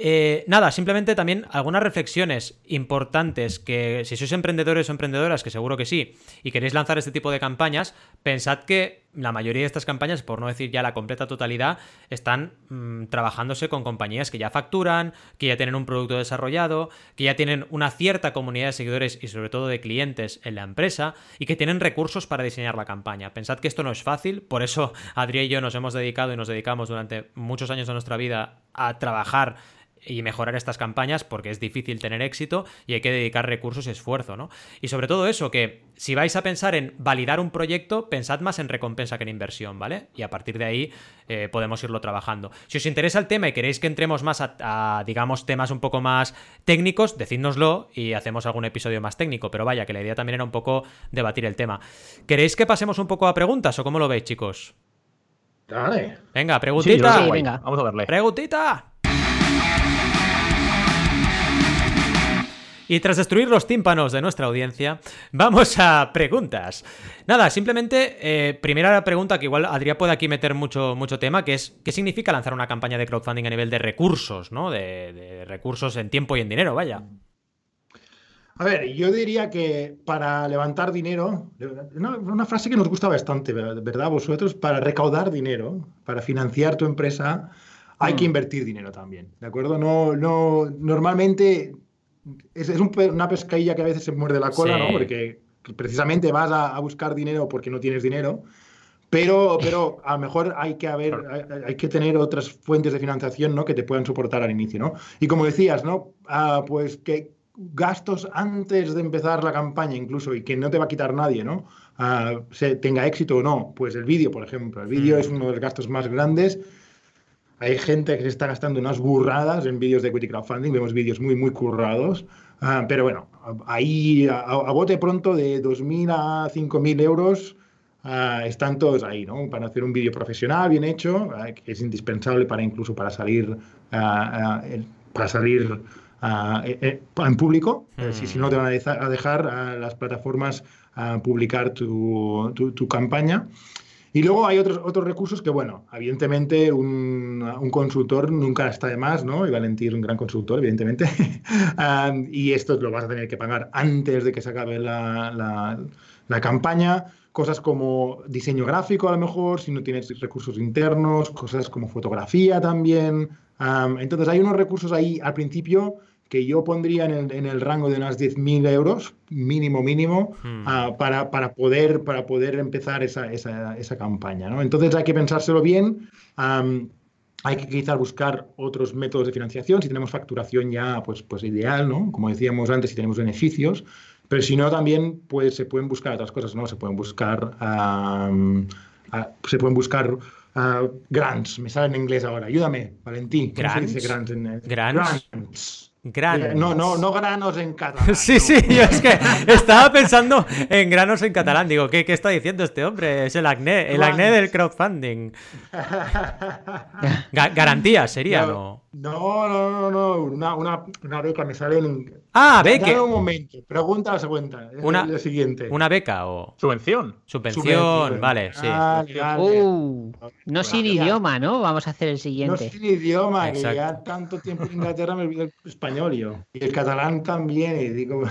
Eh, nada, simplemente también algunas reflexiones importantes que si sois emprendedores o emprendedoras, que seguro que sí, y queréis lanzar este tipo de campañas, pensad que la mayoría de estas campañas, por no decir ya la completa totalidad, están mm, trabajándose con compañías que ya facturan, que ya tienen un producto desarrollado, que ya tienen una cierta comunidad de seguidores y sobre todo de clientes en la empresa y que tienen recursos para diseñar la campaña. Pensad que esto no es fácil, por eso Adri y yo nos hemos dedicado y nos dedicamos durante muchos años de nuestra vida a trabajar y mejorar estas campañas porque es difícil tener éxito y hay que dedicar recursos y esfuerzo, ¿no? Y sobre todo eso, que si vais a pensar en validar un proyecto, pensad más en recompensa que en inversión, ¿vale? Y a partir de ahí eh, podemos irlo trabajando. Si os interesa el tema y queréis que entremos más a, digamos, temas un poco más técnicos, decídnoslo y hacemos algún episodio más técnico, pero vaya, que la idea también era un poco debatir el tema. ¿Queréis que pasemos un poco a preguntas o cómo lo veis, chicos? Dale. Venga, preguntita. venga. Vamos a verle. Preguntita. Y tras destruir los tímpanos de nuestra audiencia, vamos a preguntas. Nada, simplemente, eh, primera pregunta que igual Adrián puede aquí meter mucho, mucho tema, que es, ¿qué significa lanzar una campaña de crowdfunding a nivel de recursos, ¿no? De, recursos en tiempo y en dinero, vaya. A ver, yo diría que para levantar dinero, una, frase que nos gusta bastante, ¿verdad? Vosotros, para recaudar dinero, para financiar tu empresa, hay que mm. invertir dinero también, ¿de acuerdo? No, no, normalmente es, una pescadilla que a veces se muerde la cola, ¿no? Porque precisamente vas a, buscar dinero porque no tienes dinero. Pero, pero a lo mejor hay que, haber, hay, que tener otras fuentes de financiación ¿no? que te puedan soportar al inicio. ¿no? Y como decías, ¿no? Ah, pues que gastos antes de empezar la campaña incluso y que no te va a quitar nadie, ¿no? ah, se tenga éxito o no. Pues el vídeo, por ejemplo. El vídeo es uno de los gastos más grandes. Hay gente que se está gastando unas burradas en vídeos de equity crowdfunding. Vemos vídeos muy, muy currados. Ah, pero bueno, ahí a, a bote pronto de 2.000 a 5.000 euros Ah, están todos ahí, ¿no? Para hacer un vídeo profesional bien hecho, ah, que es indispensable para incluso para salir, para salir eh, eh, en público. Eh, si, si, no te van a dejar las plataformas publicar tu, tu, campaña. Y luego hay otros, otros recursos que, bueno, evidentemente un, un consultor nunca está de más, ¿no? Y Valentín un gran consultor, evidentemente. y esto lo vas a tener que pagar antes de que se acabe la, la, la campaña cosas como diseño gráfico a lo mejor, si no tienes recursos internos, cosas como fotografía también. entonces hay unos recursos ahí al principio que yo pondría en el, rango de unas 10.000 euros, mínimo, mínimo, hmm. ah, para, para, poder, para poder empezar esa, esa, esa, campaña. ¿no? Entonces hay que pensárselo bien. hay que quizás buscar otros métodos de financiación. Si tenemos facturación ya, pues, pues ideal, ¿no? Como decíamos antes, si tenemos beneficios. Pero si no, también pues, se pueden buscar otras cosas, ¿no? Se pueden buscar, se pueden buscar grants. Me sale en inglés ahora. Ayúdame, Valentín. ¿Cómo se dice grants? En, grants. Granos. No, no, no granos en catalán. Sí, sí, yo es que estaba pensando en granos en catalán. Digo, ¿qué, qué está diciendo este hombre? Es el acné, el acné del crowdfunding. Garantía sería, ¿no? No, no, no, no. Una, una, una beca me sale en. Ah, beca. un momento. Pregunta la segunda. Una, la siguiente. ¿Una beca o.? Subvención. Subvención, vale, sí. Uh, no sin idioma, ¿no? Vamos a hacer el siguiente. No sin idioma, que ya tanto tiempo en Inglaterra me olvidé el español Y el catalán también. Y digo.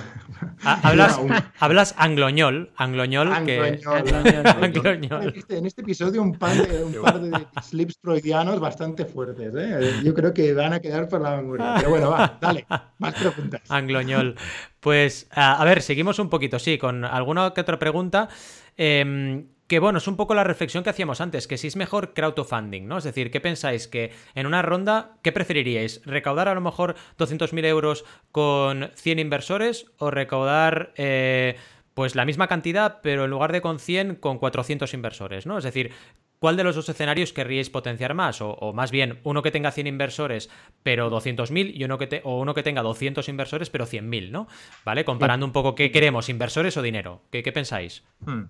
Ah, hablas, hablas angloñol. Angloñol. Que... angloñol. En este episodio un par de, un par de slips freudianos bastante fuertes. ¿eh? Yo creo que van a quedar por la memoria. Pero bueno, va, dale, más preguntas. Angloñol. Pues, a, ver, seguimos un poquito, sí, con alguna que otra pregunta. Em, que bueno, es un poco la reflexión que hacíamos antes, que si es mejor crowdfunding, ¿no? Es decir, ¿qué pensáis? Que en una ronda, ¿qué preferiríais? ¿Recaudar a lo mejor 200.000 euros con 100 inversores o recaudar eh, pues la misma cantidad, pero en lugar de con 100, con 400 inversores, ¿no? Es decir, ¿Cuál de los dos escenarios querríais potenciar más? O, más bien, uno que tenga 100 inversores pero 200.000 y uno que o uno que tenga 200 inversores pero 100.000, ¿no? ¿Vale? Comparando un poco qué queremos, inversores o dinero. ¿Qué, qué pensáis? Hmm.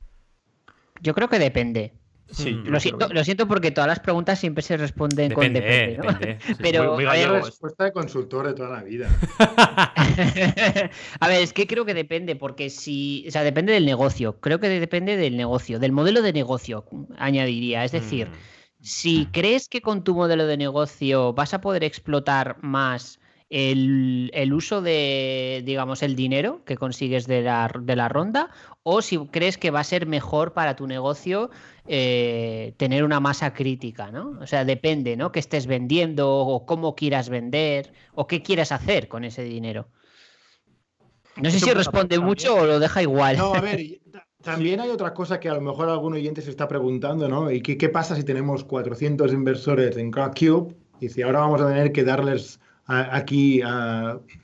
Yo creo que depende. Sí, lo, siento, lo siento porque todas las preguntas siempre se responden con depende. ¿no? Pero hay respuesta de consultor de toda la vida. a ver, es que creo que depende, porque si. O sea, depende del negocio. Creo que depende del negocio, del modelo de negocio, añadiría. Es decir, mm. si crees que con tu modelo de negocio vas a poder explotar más el, uso de, digamos, el dinero que consigues de la, de la, ronda o si crees que va a ser mejor para tu negocio eh, tener una masa crítica, ¿no? O sea, depende, ¿no? Que estés vendiendo o cómo quieras vender o qué quieras hacer con ese dinero. No sé si responde mucho o lo deja igual. No, a ver, también hay otra cosa que a lo mejor algún oyente se está preguntando, ¿no? ¿Y qué, qué pasa si tenemos 400 inversores en Crowdcube y si ahora vamos a tener que darles aquí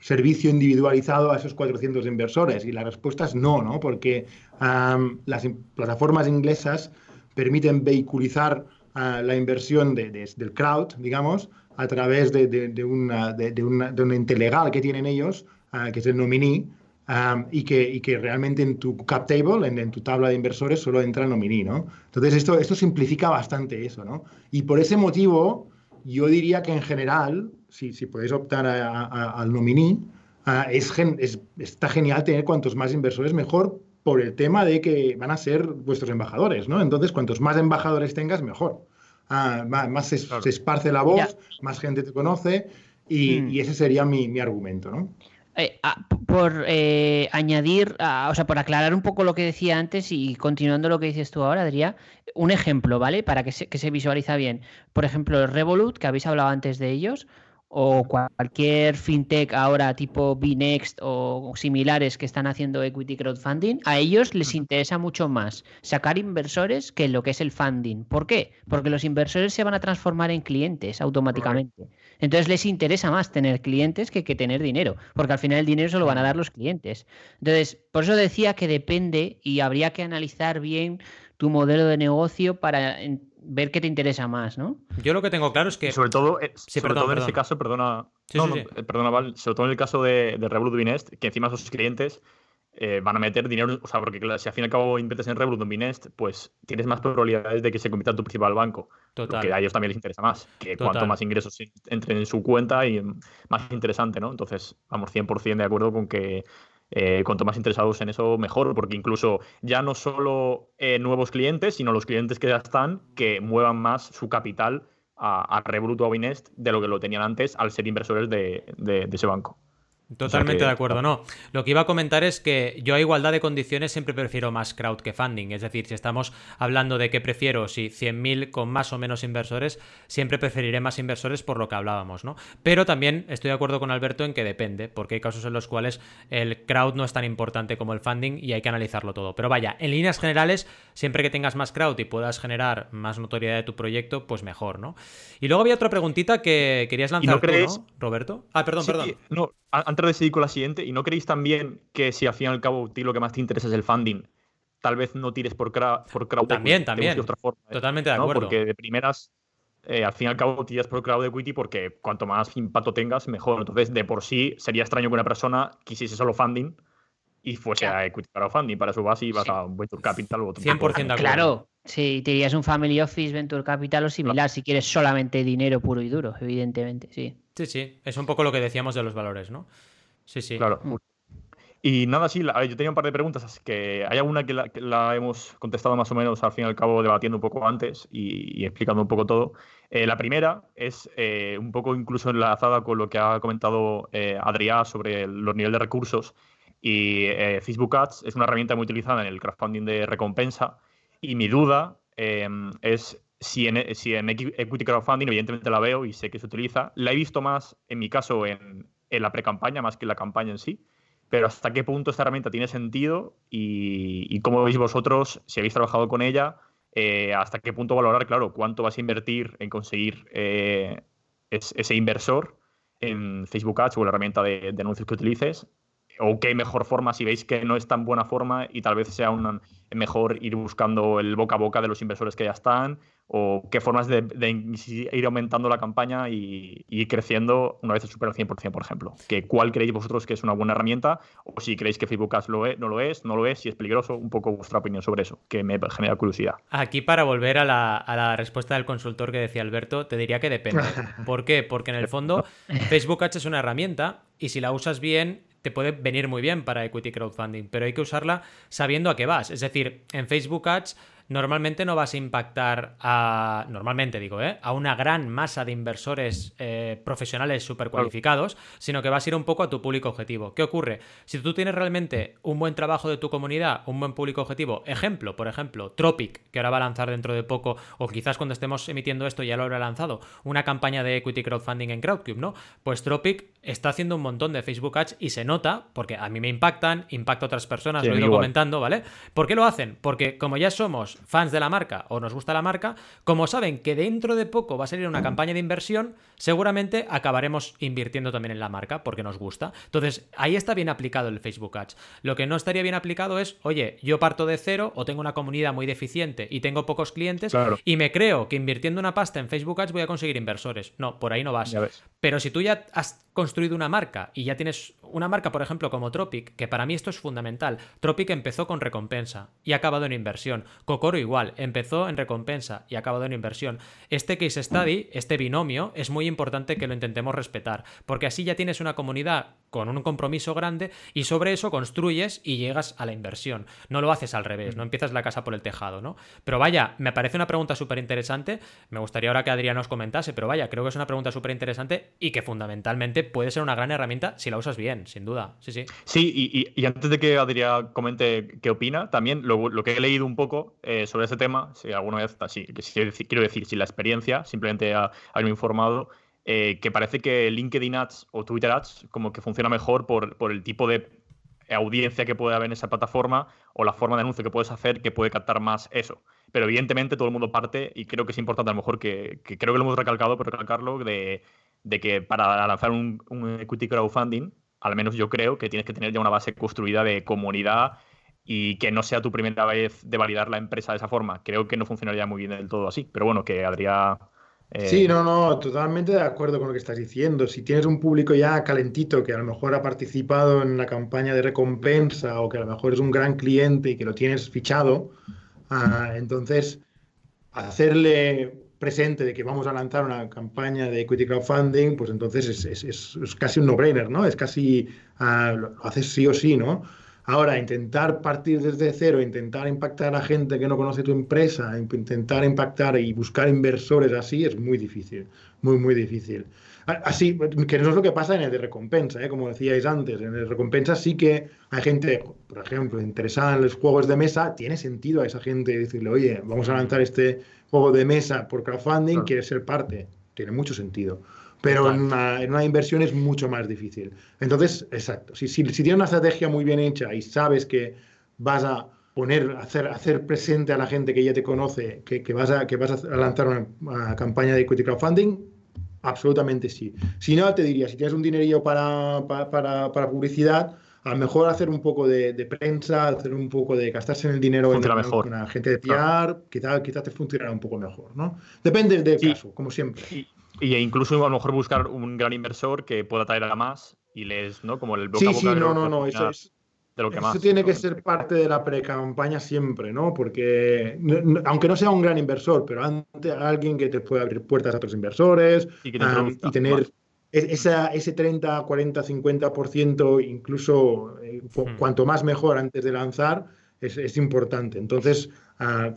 servicio individualizado a esos 400 inversores? Y la respuesta es no, ¿no? Porque las plataformas inglesas permiten vehiculizar la inversión del crowd, digamos, a través de, una, de, un ente legal que tienen ellos, que es el nominee, y, que, y, que, realmente en tu cap table, en, tu tabla de inversores, solo entra el nominee, ¿no? Entonces, esto, esto simplifica bastante eso, ¿no? Y por ese motivo, yo diría que en general, si, si podéis optar al nominee, es, está genial tener cuantos más inversores mejor por el tema de que van a ser vuestros embajadores, ¿no? Entonces, cuantos más embajadores tengas, mejor. Ah, más se, esparce la voz, más gente te conoce y, hmm. ese sería mi, argumento, ¿no? Eh, ah, por eh, añadir, ah, o sea, por aclarar un poco lo que decía antes y continuando lo que dices tú ahora, Adrián, un ejemplo, ¿vale? Para que se, que se visualiza bien. Por ejemplo, el Revolut, que habéis hablado antes de ellos, o cualquier fintech ahora tipo Bnext o similares que están haciendo equity crowdfunding, a ellos les interesa mucho más sacar inversores que lo que es el funding. ¿Por qué? Porque los inversores se van a transformar en clientes automáticamente. Entonces les interesa más tener clientes que, que tener dinero, porque al final el dinero se lo van a dar los clientes. Entonces, por eso decía que depende y habría que analizar bien tu modelo de negocio para ver qué te interesa más, ¿no? Yo lo que tengo claro es que. sobre todo, eh, sobre todo en ese caso, perdona. Eh, perdona, Val, sobre todo en el caso de, de Revolut Binest, que encima sus clientes eh, van a meter dinero, o sea, porque si al fin y al cabo inviertes en Revolut o Binest, pues tienes más probabilidades de que se convierta en tu principal banco. Total. Que a ellos también les interesa más, que cuanto más ingresos entren en su cuenta y más interesante, ¿no? Entonces, vamos 100% de acuerdo con que eh, cuanto más interesados en eso, mejor, porque incluso ya no solo eh, nuevos clientes, sino los clientes que ya están, que muevan más su capital a, Revolut o a Binest de lo que lo tenían antes al ser inversores de ese banco. Totalmente de acuerdo, no. Lo que iba a comentar es que yo a igualdad de condiciones siempre prefiero más crowd que funding. Es decir, si estamos hablando de que prefiero, si 100.000 con más o menos inversores, siempre preferiré más inversores por lo que hablábamos, ¿no? Pero también estoy de acuerdo con Alberto en que depende, porque hay casos en los cuales el crowd no es tan importante como el funding y hay que analizarlo todo. Pero vaya, en líneas generales, siempre que tengas más crowd y puedas generar más notoriedad de tu proyecto, pues mejor, ¿no? Y luego había otra preguntita que querías lanzar tú, ¿no, Roberto? Ah, perdón, perdón. No, antes de seguir con la siguiente, ¿y no creéis también que si al fin y al cabo ti lo que más te interesa es el funding, tal vez no tires por, por crowd También, también. Otra forma, Totalmente de acuerdo. Porque de primeras, eh, al fin y al cabo tiras por crowd equity porque cuanto más impacto tengas, mejor. Entonces, de por sí, sería extraño que una persona quisiese solo funding y fuese a equity crowdfunding. Para su base y vas a Venture Capital o otro 100% de acuerdo. Claro, si te irías un Family Office, Venture Capital o similar, si quieres solamente dinero puro y duro, evidentemente, sí. Sí, sí, es un poco lo que decíamos de los valores, ¿no? Sí, sí. Claro. Y nada, sí, yo tenía un par de preguntas, así que hay alguna que la, hemos contestado más o menos al fin y al cabo debatiendo un poco antes y, explicando un poco todo. Eh, la primera es eh, un poco incluso enlazada con lo que ha comentado eh, Adrián sobre los niveles de recursos. Y eh, Facebook Ads es una herramienta muy utilizada en el crowdfunding de recompensa. Y mi duda es si en, si en Equity Crowdfunding, evidentemente la veo y sé que se utiliza, la he visto más, en mi caso, en, en la pre-campaña más que en la campaña en sí. Pero hasta qué punto esta herramienta tiene sentido y, cómo veis vosotros, si habéis trabajado con ella, eh, hasta qué punto valorar, claro, cuánto vas a invertir en conseguir eh, ese inversor en Facebook Ads o la herramienta de, de, anuncios que utilices, o qué mejor forma si veis que no es tan buena forma y tal vez sea un, mejor ir buscando el boca a boca de los inversores que ya están o qué formas de, ir aumentando la campaña y, ir creciendo una vez se supera el 100%, por ejemplo. Que ¿Cuál creéis vosotros que es una buena herramienta? O si creéis que Facebook Ads lo es, no lo es, no lo es, si es peligroso, un poco vuestra opinión sobre eso, que me genera curiosidad. Aquí para volver a la, a la respuesta del consultor que decía Alberto, te diría que depende. ¿Por qué? Porque en el fondo Facebook Ads es una herramienta y si la usas bien te puede venir muy bien para equity crowdfunding, pero hay que usarla sabiendo a qué vas. Es decir, en Facebook Ads normalmente no vas a impactar a, normalmente digo, ¿eh? a una gran masa de inversores eh, profesionales súper cualificados, sino que vas a ir un poco a tu público objetivo. ¿Qué ocurre? Si tú tienes realmente un buen trabajo de tu comunidad, un buen público objetivo, ejemplo, por ejemplo, Tropic, que ahora va a lanzar dentro de poco, o quizás cuando estemos emitiendo esto ya lo habrá lanzado, una campaña de equity crowdfunding en Crowdcube, ¿no? Pues Tropic está haciendo un montón de Facebook Ads y se nota, porque a mí me impactan, impacta a otras personas, lo he ido comentando, ¿vale? ¿Por qué lo hacen? Porque como ya somos fans de la marca o nos gusta la marca, como saben que dentro de poco va a salir una campaña de inversión, seguramente acabaremos invirtiendo también en la marca porque nos gusta. Entonces, ahí está bien aplicado el Facebook Ads. Lo que no estaría bien aplicado es, oye, yo parto de cero o tengo una comunidad muy deficiente y tengo pocos clientes y me creo que invirtiendo una pasta en Facebook Ads voy a conseguir inversores. No, por ahí no vas. Pero si tú ya has construido una marca y ya tienes una marca, por ejemplo, como Tropic, que para mí esto es fundamental. Tropic empezó con recompensa y ha acabado en inversión. Cocoro igual, empezó en recompensa y ha acabado en inversión. Este case study, este binomio, es muy importante que lo intentemos respetar, porque así ya tienes una comunidad con un compromiso grande y sobre eso construyes y llegas a la inversión. No lo haces al revés, no empiezas la casa por el tejado, ¿no? Pero vaya, me parece una pregunta súper interesante. Me gustaría ahora que Adrián nos comentase, pero vaya, creo que es una pregunta súper interesante y que fundamentalmente puede ser una gran herramienta si la usas bien, sin duda. Sí, sí. Sí, y, antes de que Adrián comente qué opina, también lo, que he leído un poco eh, sobre ese tema, si alguna vez, así, quiero decir, si la experiencia, simplemente haberme informado, eh, que parece que LinkedIn Ads o Twitter Ads como que funciona mejor por, por el tipo de audiencia que puede haber en esa plataforma o la forma de anuncio que puedes hacer que puede captar más eso. Pero evidentemente todo el mundo parte y creo que es importante a lo mejor que, creo que lo hemos recalcado, pero recalcarlo de, que para lanzar un, equity crowdfunding, al menos yo creo que tienes que tener ya una base construida de comunidad y que no sea tu primera vez de validar la empresa de esa forma. Creo que no funcionaría muy bien del todo así. Pero bueno, que Adrián Sí, eh, no, no, totalmente de acuerdo con lo que estás diciendo. Si tienes un público ya calentito que a lo mejor ha participado en la campaña de recompensa o que a lo mejor es un gran cliente y que lo tienes fichado, ah, entonces hacerle presente de que vamos a lanzar una campaña de equity crowdfunding, pues entonces es, casi un no-brainer, ¿no? Es casi, uh, lo haces sí o sí, ¿no? Ahora, intentar partir desde cero, intentar impactar a gente que no conoce tu empresa, intentar impactar y buscar inversores así es muy difícil, muy, muy difícil. Así, que no es lo que pasa en el de recompensa, ¿eh? como decíais antes. En el de recompensa sí que hay gente, por ejemplo, interesada en los juegos de mesa, tiene sentido a esa gente decirle, oye, vamos a lanzar este juego de mesa por crowdfunding, ¿quieres ser parte? Tiene mucho sentido pero en una, inversión es mucho más difícil. Entonces, exacto, si, si, tienes una estrategia muy bien hecha y sabes que vas a poner, hacer, hacer presente a la gente que ya te conoce que, que vas, a, que vas a lanzar una, campaña de equity crowdfunding, absolutamente sí. Si no, te diría, si tienes un dinerillo para, para, para, publicidad, a lo mejor hacer un poco de, prensa, hacer un poco de gastarse en el dinero en, mejor. la gente de PR, quizás quizá te funcionará un poco mejor, ¿no? Depende del caso, como siempre. Y incluso a lo mejor buscar un gran inversor que pueda traer a más y les, ¿no? Como el boca Sí, sí, no, no, no, eso es. De lo que eso tiene que ser parte de la pre-campaña siempre, ¿no? Porque, aunque no sea un gran inversor, pero ante alguien que te pueda abrir puertas a otros inversores y, tener esa, ese 30, 40, 50%, incluso eh, cuanto más mejor antes de lanzar, es, es importante. Entonces, uh,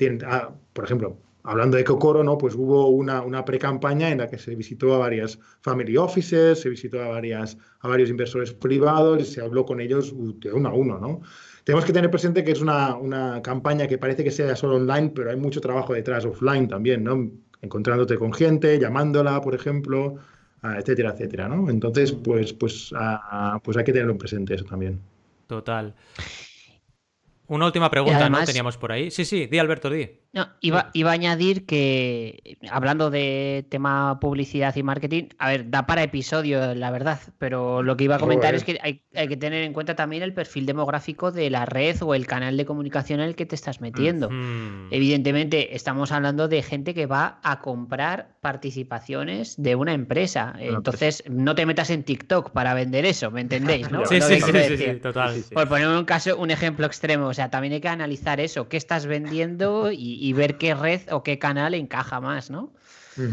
por ejemplo, hablando de Kokoro, ¿no? Pues hubo una, una pre-campaña en la que se visitó a varias family offices, se visitó a, varias, a varios inversores privados y se habló con ellos de uno a uno, ¿no? Tenemos que tener presente que es una, una campaña que parece que sea solo online, pero hay mucho trabajo detrás, offline también, ¿no? Encontrándote con gente, llamándola, por ejemplo, etcétera, etcétera, ¿no? Entonces, pues, pues, pues hay que tenerlo presente eso también. Total. Una última pregunta, ¿no? Teníamos por ahí. Sí, sí, di Alberto, di. No, iba, iba, a añadir que, hablando de tema publicidad y marketing, a ver, da para episodio, la verdad, pero lo que iba a comentar es que hay, que tener en cuenta también el perfil demográfico de la red o el canal de comunicación en el que te estás metiendo. Evidentemente, estamos hablando de gente que va a comprar participaciones de una empresa. Entonces, no te metas en TikTok para vender eso, ¿me entendéis? ¿no? sí, sí, sí, sí, total. Por poner un caso, un ejemplo extremo, sea, también hay que analizar eso, qué estás vendiendo y y ver qué red o qué canal encaja más, ¿no?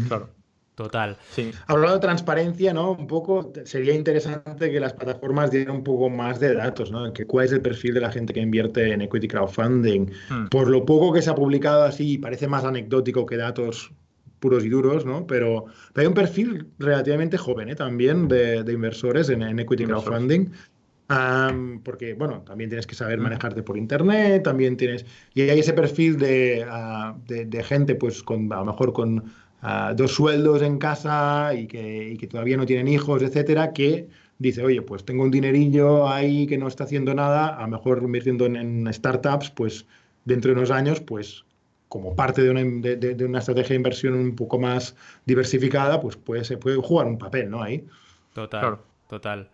Claro. Total. Sí. Hablando de transparencia, ¿no? Un poco sería interesante que las plataformas dieran un poco más de datos, ¿no? Que cuál es el perfil de la gente que invierte en equity crowdfunding. Hmm. Por lo poco que se ha publicado así, parece más anecdótico que datos puros y duros, ¿no? Pero, hay un perfil relativamente joven ¿eh? también de, inversores en, equity crowdfunding porque, bueno, también tienes que saber manejarte por internet, también tienes. Y hay ese perfil de, ah, de, gente, pues, con, a lo mejor con ah, dos sueldos en casa y que, y que, todavía no tienen hijos, etcétera, que dice, oye, pues tengo un dinerillo ahí que no está haciendo nada, a lo mejor invirtiendo en, startups, pues dentro de unos años, pues como parte de una, de, una, estrategia de inversión un poco más diversificada, pues puede, se puede jugar un papel, ¿no? Ahí. Total, total.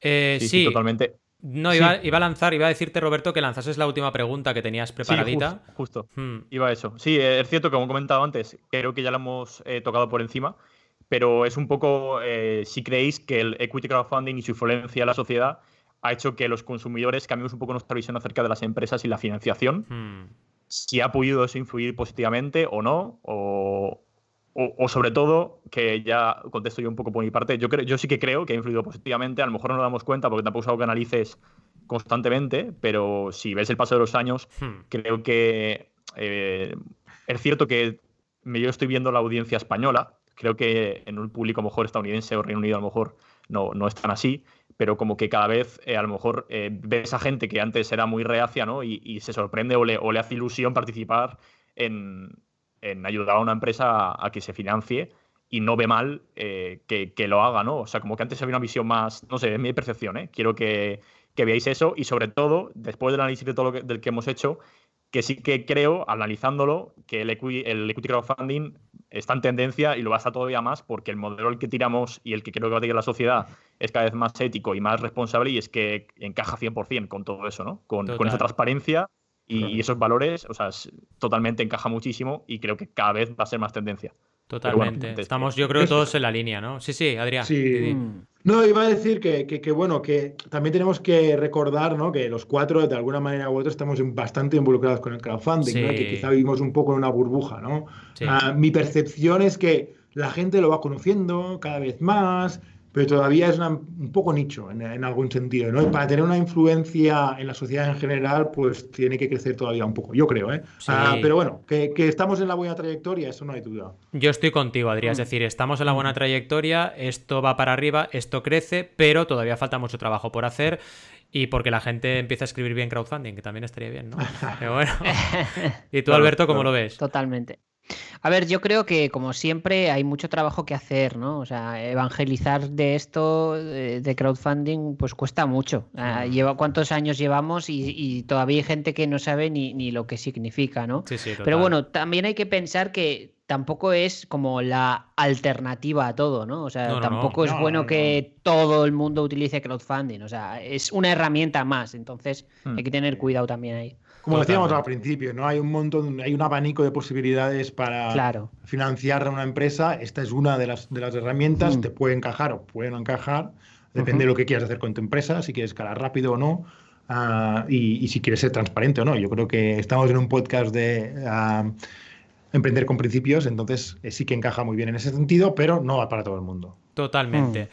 Eh, sí, totalmente. No, iba, a lanzar, iba a decirte, Roberto, que lanzases la última pregunta que tenías preparadita. justo, hmm. iba a eso. Sí, es cierto, como he comentado antes, creo que ya lo hemos eh, tocado por encima, pero es un poco eh, si creéis que el equity crowdfunding y su influencia en la sociedad ha hecho que los consumidores cambiemos un poco nuestra visión acerca de las empresas y la financiación. Hmm. Si ha podido eso influir positivamente o no, o, o, sobre todo, que ya contesto yo un poco por mi parte, yo, creo, yo sí que creo que ha influido positivamente, a lo mejor no nos damos cuenta porque tampoco es algo que analices constantemente, pero si ves el paso de los años, hmm. creo que eh, es cierto que yo estoy viendo la audiencia española, creo que en un público a lo mejor estadounidense o Reino Unido a lo mejor no, no es tan así, pero como que cada vez eh, a lo mejor eh, ves a gente que antes era muy reacia ¿no? y, se sorprende o le, o le hace ilusión participar en, en ayudar a una empresa a, que se financie y no ve mal eh, que, lo haga, ¿no? O sea, como que antes había una visión más, no sé, es mi percepción, ¿eh? Quiero que, veáis eso y sobre todo, después del análisis de todo lo que, del que hemos hecho, que sí que creo, analizándolo, que el equity, el equity crowdfunding está en tendencia y lo va a estar todavía más porque el modelo al que tiramos y el que creo que va a tener la sociedad es cada vez más ético y más responsable y es que encaja 100% con todo eso, ¿no? Con, con esa transparencia y, esos valores, o sea, totalmente encaja muchísimo y creo que cada vez va a ser más tendencia. Totalmente. Estamos, yo creo, todos en la línea, ¿no? Sí, sí, Adrián. Sí. No, iba a decir que, que, bueno, que también tenemos que recordar, ¿no? Que los cuatro, de alguna manera u otra, estamos bastante involucrados con el crowdfunding, ¿no? Que quizá vivimos un poco en una burbuja, ¿no? Ah, mi percepción es que la gente lo va conociendo cada vez más, pero todavía es un poco nicho en, algún sentido, ¿no? Y para tener una influencia en la sociedad en general, pues tiene que crecer todavía un poco, yo creo, ¿eh? Ah, pero bueno, que, estamos en la buena trayectoria, eso no hay duda. Yo estoy contigo, Adrián, es mm. decir, estamos en la buena trayectoria, esto va para arriba, esto crece, pero todavía falta mucho trabajo por hacer y porque la gente empieza a escribir bien crowdfunding, que también estaría bien, ¿no? Pero bueno. ¿Y tú, Alberto, cómo lo ves? Totalmente. A ver, yo creo que como siempre hay mucho trabajo que hacer, ¿no? O sea, evangelizar de esto, de crowdfunding, pues cuesta mucho. lleva, ¿Cuántos años llevamos y, todavía hay gente que no sabe ni, lo que significa, ¿no? Sí, sí, Pero bueno, también hay que pensar que tampoco es como la alternativa a todo, ¿no? O sea, tampoco es bueno que todo el mundo utilice crowdfunding. O sea, es una herramienta más. Entonces, hmm. hay que tener cuidado también ahí. Como decíamos al principio, ¿no? Hay un montón, hay un abanico de posibilidades para financiar a una empresa. Esta es una de las, de las herramientas, mm. te puede encajar o puede no encajar, depende de lo que quieras hacer con tu empresa, si quieres escalar rápido o no, ah, y, si quieres ser transparente o no. Yo creo que estamos en un podcast de ah, emprender con principios, entonces eh, sí que encaja muy bien en ese sentido, pero no va para todo el mundo. Totalmente.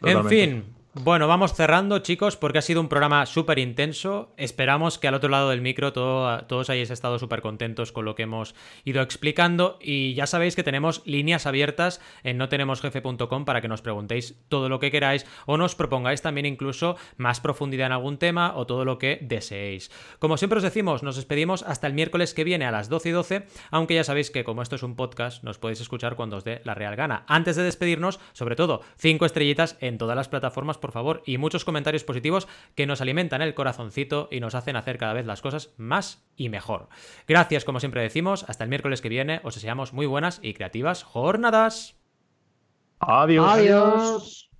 Mm. En fin, bueno, vamos cerrando, chicos, porque ha sido un programa súper intenso. Esperamos que al otro lado del micro todos hayáis estado súper contentos con lo que hemos ido explicando. Y ya sabéis que tenemos líneas abiertas en notenemosjefe.com para que nos preguntéis todo lo que queráis o nos propongáis también incluso más profundidad en algún tema o todo lo que deseéis. Como siempre os decimos, nos despedimos hasta el miércoles que viene a las 12 y 12, aunque ya sabéis que como esto es un podcast, nos podéis escuchar cuando os dé la real gana. Antes de despedirnos, sobre todo, cinco estrellitas en todas las plataformas por favor, y muchos comentarios positivos que nos alimentan el corazoncito y nos hacen hacer cada vez las cosas más y mejor. Gracias, como siempre decimos, hasta el miércoles que viene, os deseamos muy buenas y creativas jornadas. Adiós. Adiós.